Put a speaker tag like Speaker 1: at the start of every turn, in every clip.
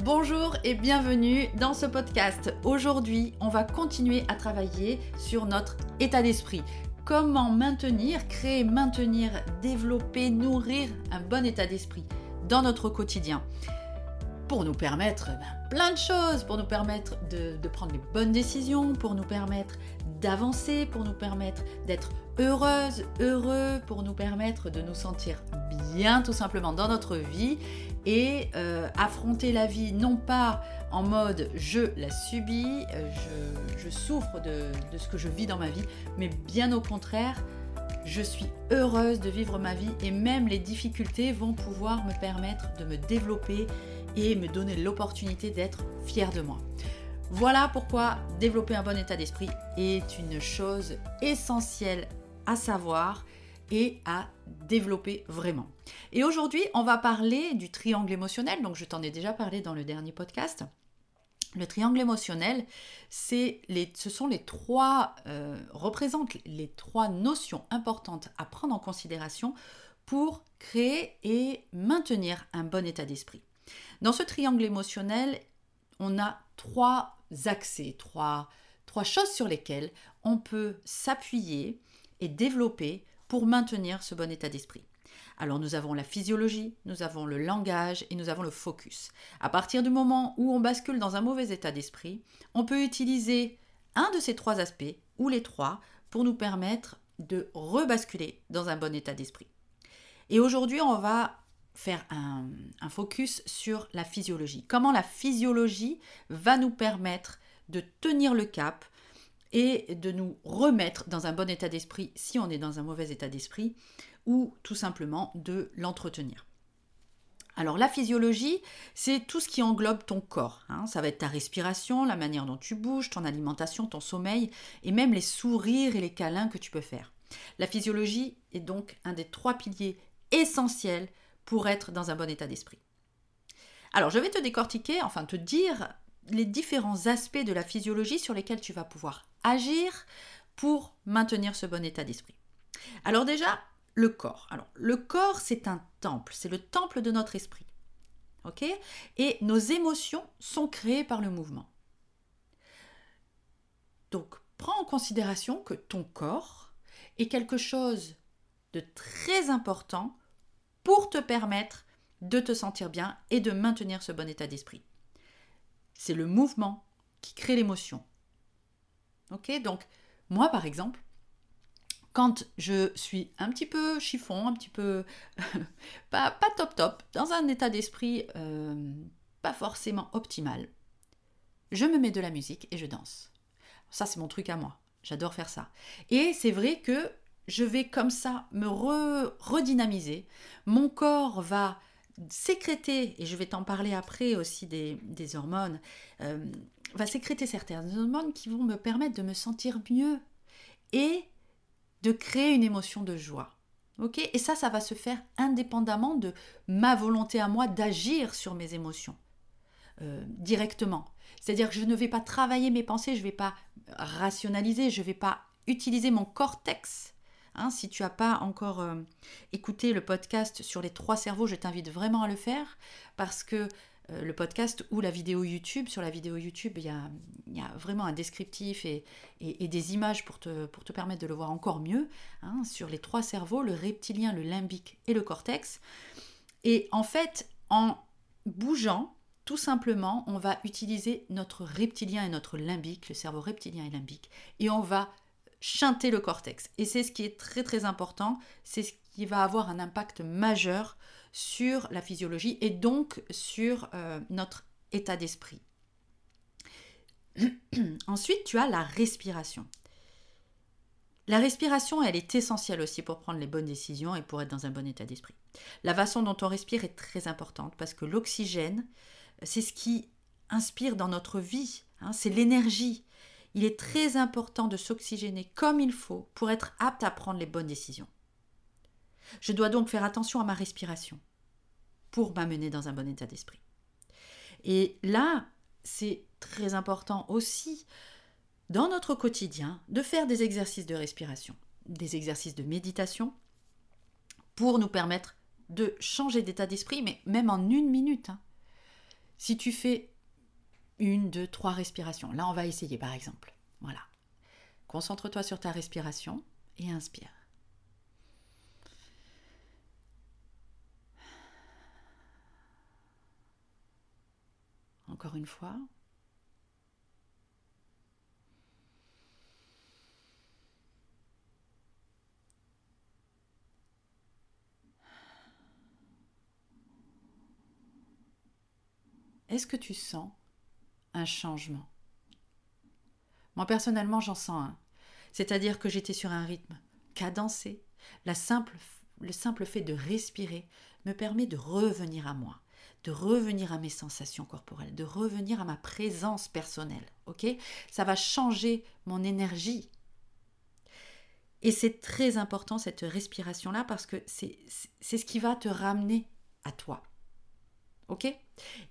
Speaker 1: Bonjour et bienvenue dans ce podcast. Aujourd'hui, on va continuer à travailler sur notre état d'esprit. Comment maintenir, créer, maintenir, développer, nourrir un bon état d'esprit dans notre quotidien pour nous permettre ben, plein de choses, pour nous permettre de, de prendre les bonnes décisions, pour nous permettre d'avancer, pour nous permettre d'être heureuse, heureux, pour nous permettre de nous sentir bien tout simplement dans notre vie et euh, affronter la vie non pas en mode je la subis, euh, je, souffre de ce que je vis dans ma vie, mais bien au contraire, je suis heureuse de vivre ma vie et même les difficultés vont pouvoir me permettre de me développer et me donner l'opportunité d'être fière de moi. Voilà pourquoi développer un bon état d'esprit est une chose essentielle à savoir et à développer vraiment. Et aujourd'hui, on va parler du triangle émotionnel. Donc, je t'en ai déjà parlé dans le dernier podcast. Le triangle émotionnel, c'est les, ce sont les trois, euh, représentent les trois notions importantes à prendre en considération pour créer et maintenir un bon état d'esprit. Dans ce triangle émotionnel, on a trois accès, trois, trois choses sur lesquelles on peut s'appuyer et développer pour maintenir ce bon état d'esprit. Alors nous avons la physiologie, nous avons le langage et nous avons le focus. À partir du moment où on bascule dans un mauvais état d'esprit, on peut utiliser un de ces trois aspects ou les trois pour nous permettre de rebasculer dans un bon état d'esprit. Et aujourd'hui, on va faire un, un, focus sur la physiologie. Comment la physiologie va nous permettre de tenir le cap et de nous remettre dans un bon état d'esprit si on est dans un mauvais état d'esprit ou tout simplement de l'entretenir. Alors la physiologie, c'est tout ce qui englobe ton corps. Hein. Ça va être ta respiration, la manière dont tu bouges, ton alimentation, ton sommeil et même les sourires et les câlins que tu peux faire. La physiologie est donc un des trois piliers essentiels pour être dans un bon état d'esprit. Alors je vais te décortiquer, enfin te dire les différents aspects de la physiologie sur lesquels tu vas pouvoir agir pour maintenir ce bon état d'esprit. Alors déjà, le corps. Alors le corps, c'est un temple, c'est le temple de notre esprit. Et nos émotions sont créées par le mouvement. Donc, prends en considération que ton corps est quelque chose de très important pour te permettre de te sentir bien et de maintenir ce bon état d'esprit. C'est le mouvement qui crée l'émotion. Ok Donc, moi par exemple, quand je suis un petit peu chiffon, un petit peu pas, top top, dans un état d'esprit euh, pas forcément optimal, je me mets de la musique et je danse. Ça, c'est mon truc à moi. J'adore faire ça. Et c'est vrai que je vais comme ça me redynamiser. Mon corps va sécréter, et je vais t'en parler après aussi des, hormones, euh, va sécréter certaines hormones qui vont me permettre de me sentir mieux et de créer une émotion de joie. Ok? Et ça, ça va se faire indépendamment de ma volonté à moi d'agir sur mes émotions euh, directement. C'est-à-dire que je ne vais pas travailler mes pensées, je ne vais pas rationaliser, je ne vais pas utiliser mon cortex Hein, si tu n'as pas encore euh, écouté le podcast sur les trois cerveaux, je t'invite vraiment à le faire parce que le podcast ou la vidéo YouTube, sur la vidéo YouTube, il y a, vraiment un descriptif et, des images pour te, pour te, permettre de le voir encore mieux hein, sur les trois cerveaux, le reptilien, le limbique et le cortex. Et en fait, en bougeant, tout simplement, on va utiliser notre reptilien et notre limbique, le cerveau reptilien et limbique, et on va chanter le cortex. Et c'est ce qui est très très important, c'est ce qui va avoir un impact majeur sur la physiologie et donc sur euh, notre état d'esprit. Ensuite, tu as la respiration. La respiration, elle est essentielle aussi pour prendre les bonnes décisions et pour être dans un bon état d'esprit. La façon dont on respire est très importante parce que l'oxygène, c'est ce qui inspire dans notre vie, hein, c'est l'énergie il est très important de s'oxygéner comme il faut pour être apte à prendre les bonnes décisions. Je dois donc faire attention à ma respiration pour m'amener dans un bon état d'esprit. Et là, c'est très important aussi dans notre quotidien de faire des exercices de respiration, des exercices de méditation pour nous permettre de changer d'état d'esprit, mais même en une minute. Hein. Si tu fais une, deux, trois respirations, là on va essayer par exemple. Voilà. Concentre-toi sur ta respiration et inspire. Encore une fois. Est-ce que tu sens un changement? Moi personnellement, j'en sens un. C'est-à-dire que j'étais sur un rythme cadencé. Le simple fait de respirer me permet de revenir à moi, de revenir à mes sensations corporelles, de revenir à ma présence personnelle. Ok? Ça va changer mon énergie. Et c'est très important cette respiration-là parce que c'est ce qui va te ramener à toi. Ok?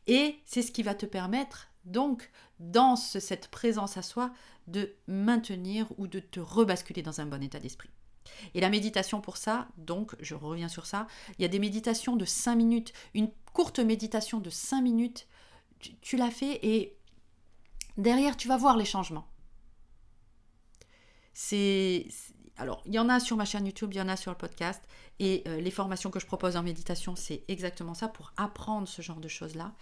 Speaker 1: Et c'est ce qui va te permettre, donc, dans cette présence à soi, de maintenir ou de te rebasculer dans un bon état d'esprit. Et la méditation pour ça, donc, je reviens sur ça, il y a des méditations de 5 minutes, une courte méditation de 5 minutes, tu, l'as fait et derrière, tu vas voir les changements. C'est alors, il y en a sur ma chaîne YouTube, il y en a sur le podcast. Et euh, les formations que je propose en méditation, c'est exactement ça, pour apprendre ce genre de choses-là,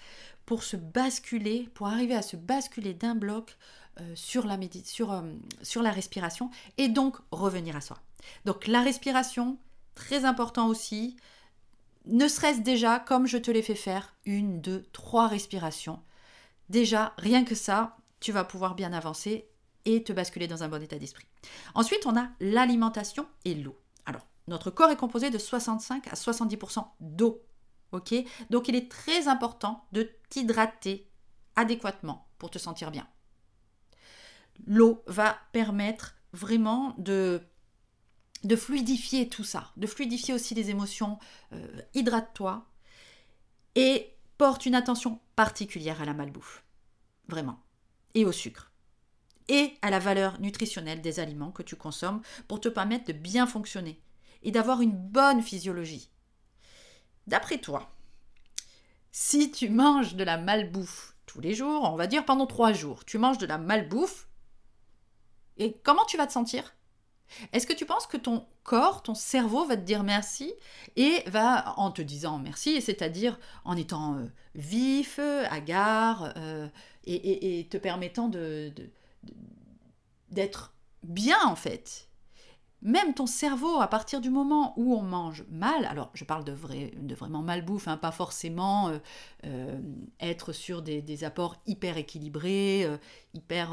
Speaker 1: pour se basculer, pour arriver à se basculer d'un bloc euh, sur, la sur, euh, sur la respiration et donc revenir à soi. Donc la respiration, très important aussi, ne serait-ce déjà, comme je te l'ai fait faire, une, deux, trois respirations. Déjà, rien que ça, tu vas pouvoir bien avancer et te basculer dans un bon état d'esprit. Ensuite, on a l'alimentation et l'eau. Alors, notre corps est composé de 65 à 70% d'eau. Donc, il est très important de t'hydrater adéquatement pour te sentir bien. L'eau va permettre vraiment de, de fluidifier tout ça, de fluidifier aussi les émotions. Euh, hydrate-toi et porte une attention particulière à la malbouffe. Vraiment. Et au sucre et à la valeur nutritionnelle des aliments que tu consommes pour te permettre de bien fonctionner et d'avoir une bonne physiologie. D'après toi, si tu manges de la malbouffe tous les jours, on va dire pendant trois jours, tu manges de la malbouffe, et comment tu vas te sentir? Est-ce que tu penses que ton corps, ton cerveau va te dire merci et va en te disant merci, c'est-à-dire en étant euh, vif, hagard euh, et, te permettant de d'être bien en fait? Même ton cerveau, à partir du moment où on mange mal, alors je parle de, vrai, de vraiment malbouffe, hein, pas forcément euh, être sur des, apports hyper équilibrés, hyper...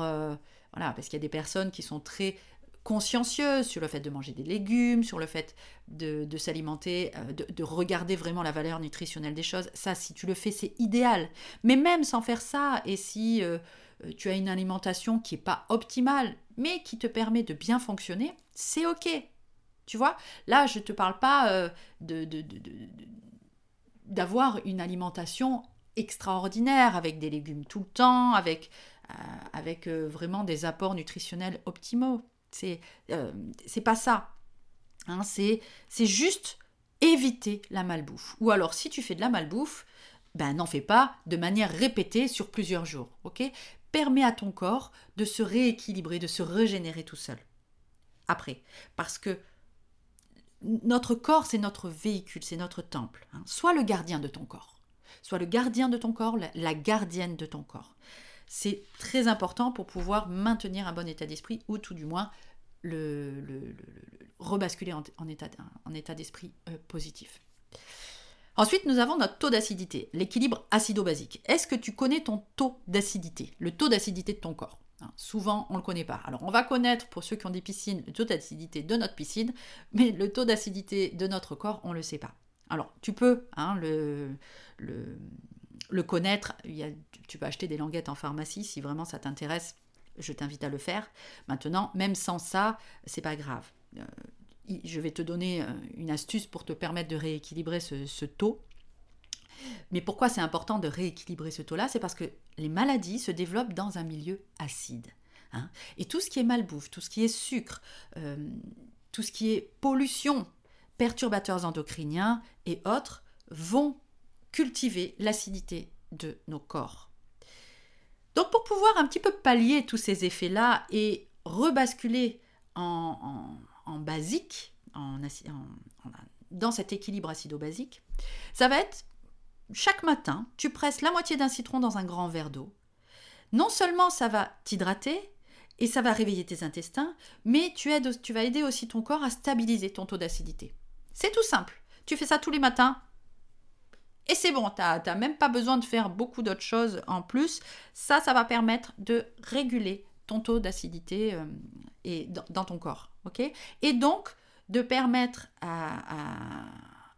Speaker 1: voilà, parce qu'il y a des personnes qui sont très consciencieuses sur le fait de manger des légumes, sur le fait de, s'alimenter, de, de, regarder vraiment la valeur nutritionnelle des choses. Ça, si tu le fais, c'est idéal. Mais même sans faire ça, et si euh, tu as une alimentation qui n'est pas optimale, mais qui te permet de bien fonctionner, c'est OK. Tu vois, là, je ne te parle pas euh, de, d'avoir une alimentation extraordinaire avec des légumes tout le temps, euh, avec vraiment des apports nutritionnels optimaux. C'est c'est pas ça. Hein, c'est juste éviter la malbouffe. Ou alors, si tu fais de la malbouffe, ben n'en fais pas de manière répétée sur plusieurs jours. ok? Permet à ton corps de se rééquilibrer, de se régénérer tout seul. Après, parce que notre corps, c'est notre véhicule, c'est notre temple. Hein. Sois le gardien de ton corps. Sois le gardien de ton corps, la, gardienne de ton corps. C'est très important pour pouvoir maintenir un bon état d'esprit ou tout du moins le, rebasculer en, état, d'esprit euh, positif. Ensuite, nous avons notre taux d'acidité, l'équilibre acido-basique. Est-ce que tu connais ton taux d'acidité, le taux d'acidité de ton corps? Hein, Souvent, on ne le connaît pas. Alors, on va connaître, pour ceux qui ont des piscines, le taux d'acidité de notre piscine, mais le taux d'acidité de notre corps, on ne le sait pas. Alors, tu peux hein, le, connaître. tu peux acheter des languettes en pharmacie si vraiment ça t'intéresse. Je t'invite à le faire. Maintenant, même sans ça, c'est pas grave. Euh, je vais te donner euh, une astuce pour te permettre de rééquilibrer ce, taux. Mais pourquoi c'est important de rééquilibrer ce taux-là? C'est parce que les maladies se développent dans un milieu acide. Hein. Et tout ce qui est malbouffe, tout ce qui est sucre, euh, tout ce qui est pollution, perturbateurs endocriniens et autres vont cultiver l'acidité de nos corps. Donc pour pouvoir un petit peu pallier tous ces effets-là et rebasculer en, basique, dans cet équilibre acido-basique, ça va être chaque matin, tu presses la moitié d'un citron dans un grand verre d'eau. Non seulement ça va t'hydrater et ça va réveiller tes intestins, mais tu, aides, tu vas aider aussi ton corps à stabiliser ton taux d'acidité. C'est tout simple. Tu fais ça tous les matins, et c'est bon, tu n'as même pas besoin de faire beaucoup d'autres choses en plus. Ça, ça va permettre de réguler ton taux d'acidité euh, et dans, ton corps. et donc, de permettre à,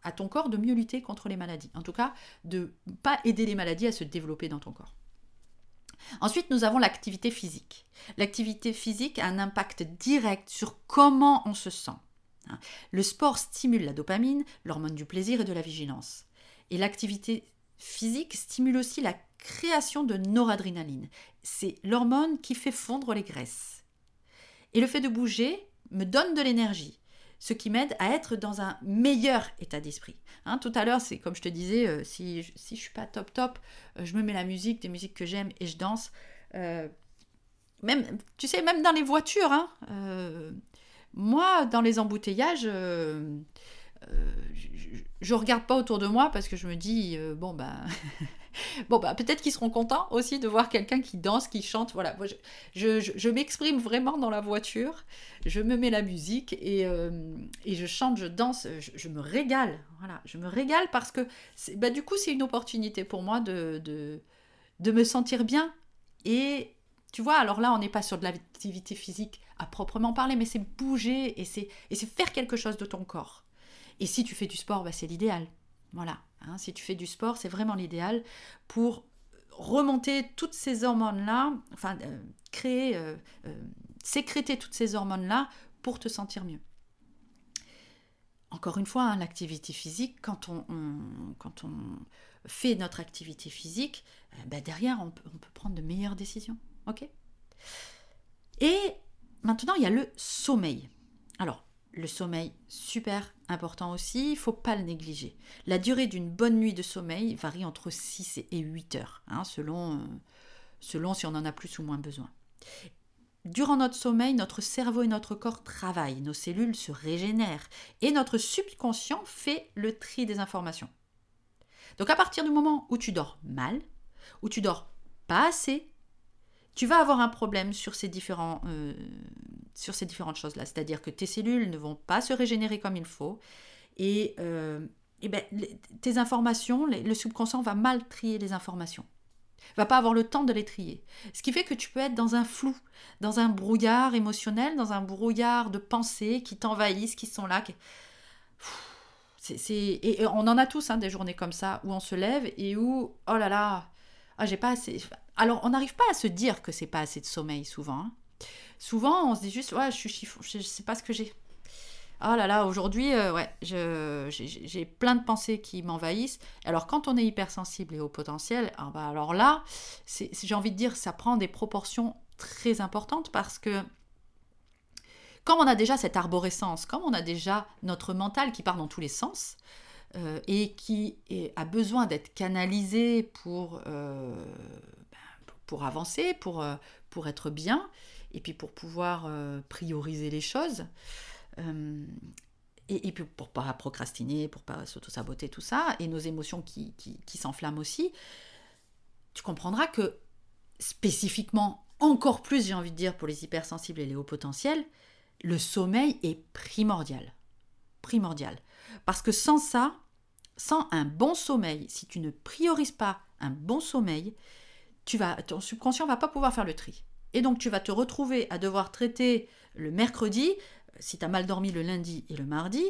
Speaker 1: à, ton corps de mieux lutter contre les maladies. En tout cas, de ne pas aider les maladies à se développer dans ton corps. Ensuite, nous avons l'activité physique. L'activité physique a un impact direct sur comment on se sent. Le sport stimule la dopamine, l'hormone du plaisir et de la vigilance. Et l'activité physique stimule aussi la création de noradrénaline. C'est l'hormone qui fait fondre les graisses. Et le fait de bouger me donne de l'énergie, ce qui m'aide à être dans un meilleur état d'esprit. Hein, tout à l'heure, c'est comme je te disais, euh, si, je, si je suis pas top top, euh, je me mets la musique, des musiques que j'aime et je danse. Euh, même, tu sais, même dans les voitures, hein, moi, dans les embouteillages, je regarde pas autour de moi parce que je me dis euh, bon bah bon bah peut-être qu'ils seront contents aussi de voir quelqu'un qui danse, qui chante. Voilà, je, m'exprime vraiment dans la voiture, je me mets la musique et, euh, je chante, je danse, je, me régale. Voilà, je me régale parce que bah, du coup c'est une opportunité pour moi de, de, de me sentir bien et tu vois, alors là, on n'est pas sur de l'activité physique à proprement parler, mais c'est bouger et c'est faire quelque chose de ton corps. Et si tu fais du sport, bah, c'est l'idéal. Voilà. Hein. si tu fais du sport, c'est vraiment l'idéal pour remonter toutes ces hormones-là, enfin, euh, créer, euh, euh, sécréter toutes ces hormones-là pour te sentir mieux. Encore une fois, hein, l'activité physique, quand on, fait notre activité physique, bah, derrière, on peut, on peut prendre de meilleures décisions. OK? Et maintenant, il y a le sommeil. Alors, le sommeil, super important aussi, il ne faut pas le négliger. La durée d'une bonne nuit de sommeil varie entre 6 et 8 heures, hein, selon, euh, selon si on en a plus ou moins besoin. Durant notre sommeil, notre cerveau et notre corps travaillent, nos cellules se régénèrent et notre subconscient fait le tri des informations. Donc à partir du moment où tu dors mal, où tu dors pas assez, tu vas avoir un problème sur ces, différents, euh, différentes choses-là. C'est-à-dire que tes cellules ne vont pas se régénérer comme il faut. Et, euh, ben, tes informations, le subconscient va mal trier les informations. Va pas avoir le temps de les trier. Ce qui fait que tu peux être dans un flou, dans un brouillard émotionnel, dans un brouillard de pensées qui t'envahissent, qui sont là. Et on en a tous hein, des journées comme ça où on se lève et où, oh là là, ah, j'ai pas assez. Alors, on n'arrive pas à se dire que c'est pas assez de sommeil souvent. Hein. Souvent, on se dit juste, ouais, je suis chiffon, je, sais pas ce que j'ai. Oh là là, aujourd'hui, euh, j'ai plein de pensées qui m'envahissent. Alors, quand on est hypersensible et au potentiel, ah bah, alors là, j'ai envie de dire, ça prend des proportions très importantes parce que comme on a déjà cette arborescence, comme on a déjà notre mental qui part dans tous les sens, euh, et qui a besoin d'être canalisé pour, euh, pour avancer, pour, euh, pour être bien, et puis pour pouvoir prioriser les choses. Et, puis pour pas procrastiner, pour pas s'auto-saboter, tout ça, et nos émotions qui, qui, qui s'enflamment aussi, tu comprendras que spécifiquement, encore plus j'ai envie de dire pour les hypersensibles et les hauts potentiels, le sommeil est primordial. Primordial. Parce que sans ça, sans un bon sommeil, si tu ne priorises pas un bon sommeil, tu vas, ton subconscient va pas pouvoir faire le tri. Et donc tu vas te retrouver à devoir traiter le mercredi, euh, si tu mal dormi le lundi et le mardi,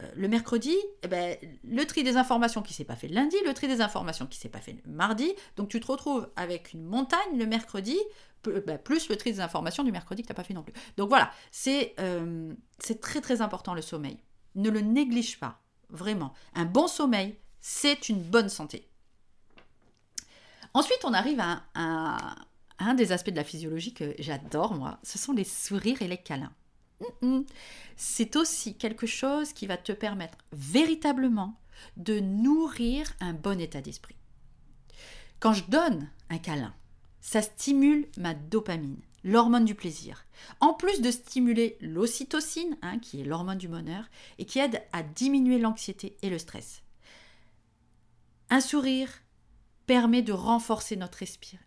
Speaker 1: euh, le mercredi, eh ben, le tri des informations qui s'est pas fait le lundi, le tri des informations qui s'est pas fait le mardi, donc tu te retrouves avec une montagne le mercredi, ben, plus le tri des informations du mercredi que tu n'as pas fait non plus. Donc voilà, euh, c'est très très important le sommeil. Ne le néglige pas. Vraiment. Un bon sommeil, c'est une bonne santé. Ensuite, on arrive à, un des aspects de la physiologie que j'adore, moi. Ce sont les sourires et les câlins. C'est aussi quelque chose qui va te permettre véritablement de nourrir un bon état d'esprit. Quand je donne un câlin, ça stimule ma dopamine, l'hormone du plaisir, en plus de stimuler l'ocytocine, hein, qui est l'hormone du bonheur, et qui aide à diminuer l'anxiété et le stress. Un sourire permet de renforcer notre,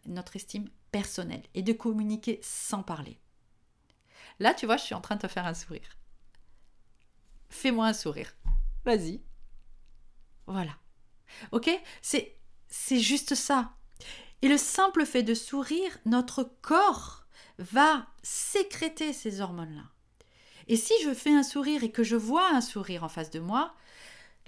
Speaker 1: notre estime personnelle et de communiquer sans parler. Là, tu vois, je suis en train de te faire un sourire. Fais-moi un sourire. Vas-y. Voilà. Ok? C'est c'est juste ça. Et le simple fait de sourire, notre corps va sécréter ces hormones-là. Et si je fais un sourire et que je vois un sourire en face de moi,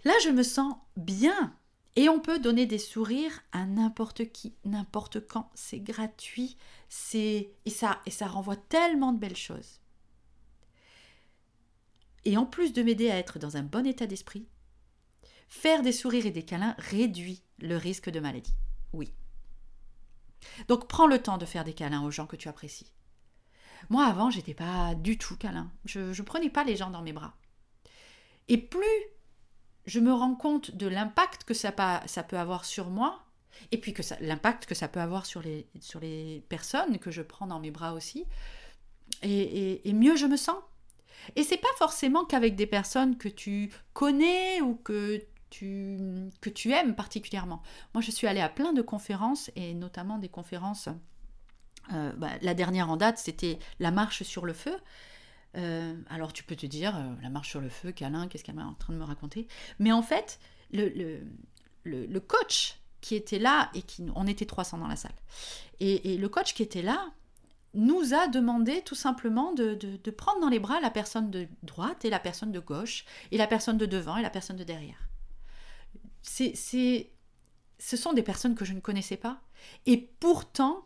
Speaker 1: là je me sens bien. Et on peut donner des sourires à n'importe qui, n'importe quand. C'est gratuit, c'est et ça et ça renvoie tellement de belles choses. Et en plus de m'aider à être dans un bon état d'esprit, faire des sourires et des câlins réduit le risque de maladie. Oui. Donc prends le temps de faire des câlins aux gens que tu apprécies. Moi avant, j'étais pas du tout câlin. Je ne prenais pas les gens dans mes bras. Et plus je me rends compte de l'impact que ça, peut avoir sur moi, et puis que l'impact que ça peut avoir sur les, personnes que je prends dans mes bras aussi, et, mieux je me sens. Et c'est pas forcément qu'avec des personnes que tu connais ou que tu, que tu aimes particulièrement. Moi, je suis allée à plein de conférences, et notamment des conférences. Euh, bah, la dernière en date, c'était la marche sur le feu. Euh, alors tu peux te dire, euh, la marche sur le feu, câlin, qu'est-ce qu'elle est en train de me raconter? Mais en fait, le, le, le, coach qui était là, et qui, on était 300 dans la salle, et, et le coach qui était là, nous a demandé tout simplement de, de, prendre dans les bras la personne de droite et la personne de gauche, et la personne de devant et la personne de derrière c'est, ce sont des personnes que je ne connaissais pas. Et pourtant,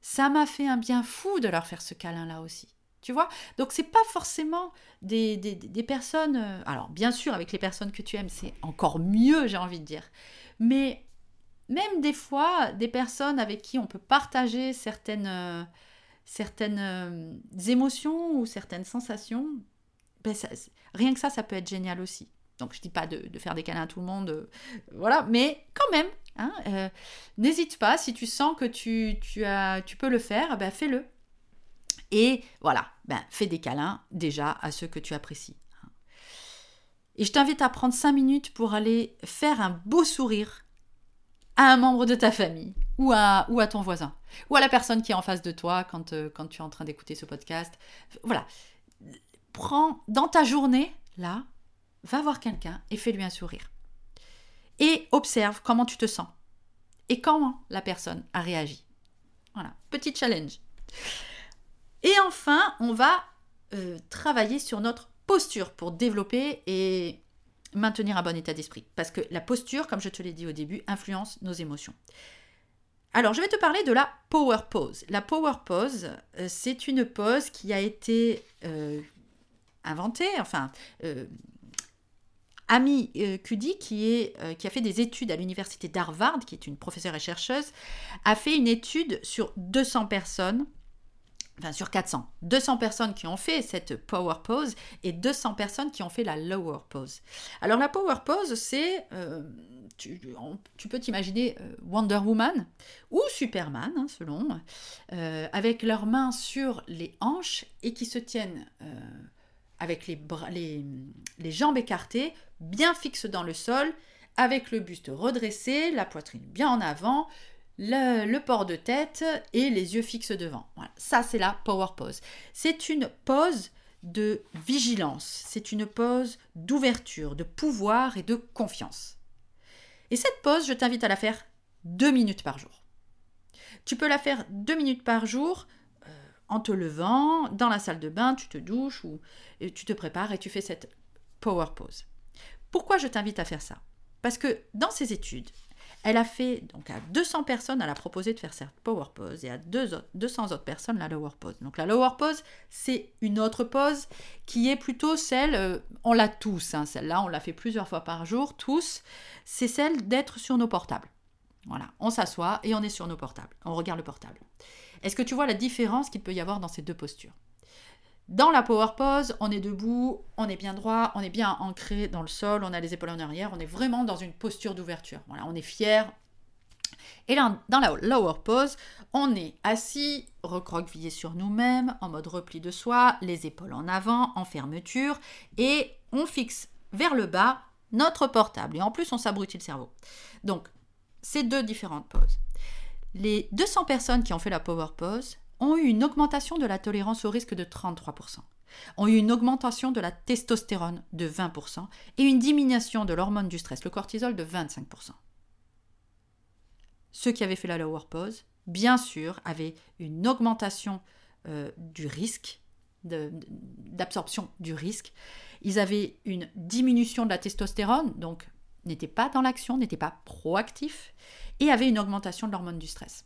Speaker 1: ça m'a fait un bien fou de leur faire ce câlin-là aussi. Tu vois Donc, c'est pas forcément des, personnes. Euh, alors, bien sûr, avec les personnes que tu aimes, c'est encore mieux, j'ai envie de dire. Mais même des fois, des personnes avec qui on peut partager certaines, euh, certaines euh, émotions ou certaines sensations, ben rien que ça, ça peut être génial aussi. Donc je dis pas de, faire des câlins à tout le monde, voilà, mais quand même, hein, n'hésite pas, si tu sens que tu, tu, as, tu peux le faire, ben fais-le. Et voilà, ben, fais des câlins déjà à ceux que tu apprécies. Et je t'invite à prendre 5 minutes pour aller faire un beau sourire à un membre de ta famille ou à, ton voisin ou à la personne qui est en face de toi quand, euh, quand tu es en train d'écouter ce podcast. Voilà. Prends dans ta journée, là, va voir quelqu'un et fais-lui un sourire. Et observe comment tu te sens et comment la personne a réagi. Voilà, petit challenge. Et enfin, on va euh, travailler sur notre posture pour développer et maintenir un bon état d'esprit. Parce que la posture, comme je te l'ai dit au début, influence nos émotions. Alors, je vais te parler de la power pose. La power pose, euh, c'est une pose qui a été euh, inventée, enfin, Amy euh, Cuddy, qui, est, qui a fait des études à l'université d'Harvard, qui est une professeure et chercheuse, a fait une étude sur 200 personnes, enfin sur 400, 200 personnes qui ont fait cette power pose et 200 personnes qui ont fait la lower pose. Alors la power pose, c'est, euh, tu, peux t'imaginer Wonder Woman ou Superman, hein, selon, avec leurs mains sur les hanches et qui se tiennent avec les, les, jambes écartées, bien fixes dans le sol, avec le buste redressé, la poitrine bien en avant, le, port de tête et les yeux fixes devant. Ça, c'est la power pose. C'est une pose de vigilance, c'est une pose d'ouverture, de pouvoir et de confiance. Et cette pose, je t'invite à la faire deux minutes par jour. Tu peux la faire deux minutes par jour en te levant, dans la salle de bain, tu te douches ou tu te prépares et tu fais cette power pose. Pourquoi je t'invite à faire ça? Parce que dans ses études, elle a fait, donc à 200 personnes, elle a proposé de faire cette power pose et à 200 autres personnes la lower pose. Donc la lower pose, c'est une autre pose qui est plutôt celle, euh, on l'a tous, hein, celle-là, on l'a fait plusieurs fois par jour, tous, c'est celle d'être sur nos portables. Voilà, on s'assoit et on est sur nos portables, on regarde le portable. Est-ce que tu vois la différence qu'il peut y avoir dans ces deux postures? Dans la power pose, on est debout, on est bien droit, on est bien ancré dans le sol, on a les épaules en arrière, on est vraiment dans une posture d'ouverture. Voilà, on est fier. Et là, dans la lower pose, on est assis, recroquevillé sur nous-mêmes, en mode repli de soi, les épaules en avant, en fermeture, et on fixe vers le bas notre portable. Et en plus, on s'abrutit le cerveau. Donc, ces deux différentes poses. Les 200 personnes qui ont fait la power pose ont eu une augmentation de la tolérance au risque de 33%, ont eu une augmentation de la testostérone de 20% et une diminution de l'hormone du stress, le cortisol, de 25%. Ceux qui avaient fait la lower pose, bien sûr, avaient une augmentation euh, du risque, d'absorption du risque. Ils avaient une diminution de la testostérone, donc n'étaient pas dans l'action, n'étaient pas proactifs, et avaient une augmentation de l'hormone du stress.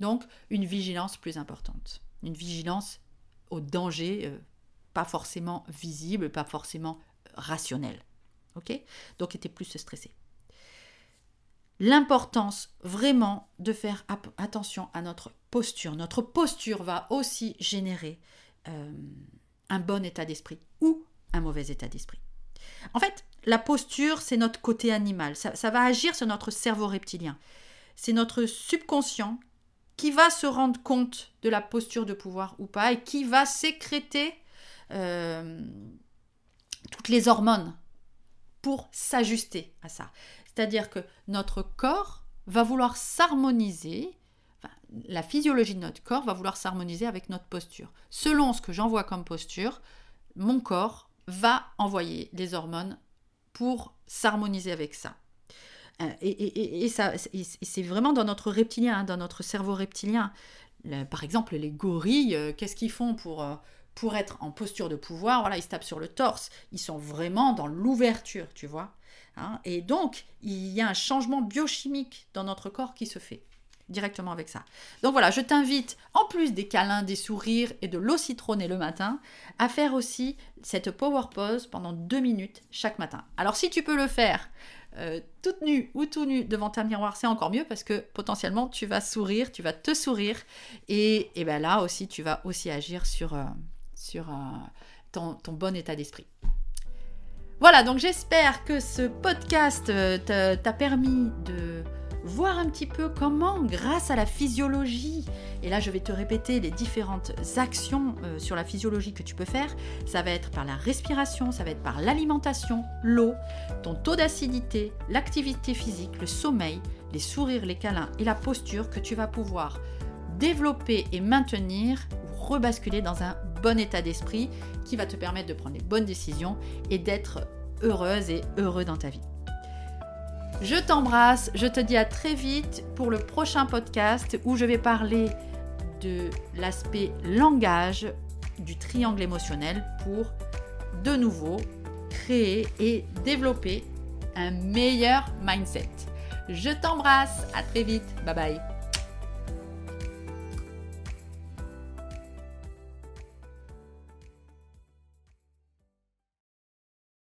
Speaker 1: Donc, une vigilance plus importante. Une vigilance au danger, euh, pas forcément visible, pas forcément euh, rationnel. OK? Donc, était plus stressé. L'importance vraiment de faire attention à notre posture. Notre posture va aussi générer euh, un bon état d'esprit ou un mauvais état d'esprit. En fait, la posture, c'est notre côté animal. ça va agir sur notre cerveau reptilien. C'est notre subconscient qui va se rendre compte de la posture de pouvoir ou pas et qui va sécréter euh, toutes les hormones pour s'ajuster à ça. C'est-à-dire que notre corps va vouloir s'harmoniser, la physiologie de notre corps va vouloir s'harmoniser avec notre posture. Selon ce que j'envoie comme posture, mon corps va envoyer des hormones pour s'harmoniser avec ça. Euh, et, c'est vraiment dans notre reptilien, hein, dans notre cerveau reptilien. par exemple, les gorilles, euh, qu'est-ce qu'ils font pour, euh, pour être en posture de pouvoir? Voilà, ils se tapent sur le torse. Ils sont vraiment dans l'ouverture, tu vois. Hein. et donc, il y a un changement biochimique dans notre corps qui se fait directement avec ça. Donc voilà, je t'invite, en plus des câlins, des sourires et de l'eau citronnée le matin, à faire aussi cette power pose pendant deux minutes chaque matin. Alors si tu peux le faire euh, toute nue ou tout nu devant ta miroir, c'est encore mieux parce que potentiellement tu vas sourire, tu vas te sourire et, et ben là aussi tu vas aussi agir sur, euh, euh, ton, ton, bon état d'esprit. Voilà, donc j'espère que ce podcast t'a permis de voir un petit peu comment, grâce à la physiologie, et là je vais te répéter les différentes actions euh, sur la physiologie que tu peux faire, ça va être par la respiration, ça va être par l'alimentation, l'eau, ton taux d'acidité, l'activité physique, le sommeil, les sourires, les câlins et la posture que tu vas pouvoir développer et maintenir ou rebasculer dans un bon état d'esprit qui va te permettre de prendre les bonnes décisions et d'être heureuse et heureux dans ta vie. Je t'embrasse, je te dis à très vite pour le prochain podcast où je vais parler de l'aspect langage du triangle émotionnel pour de nouveau créer et développer un meilleur mindset. Je t'embrasse, à très vite, bye bye.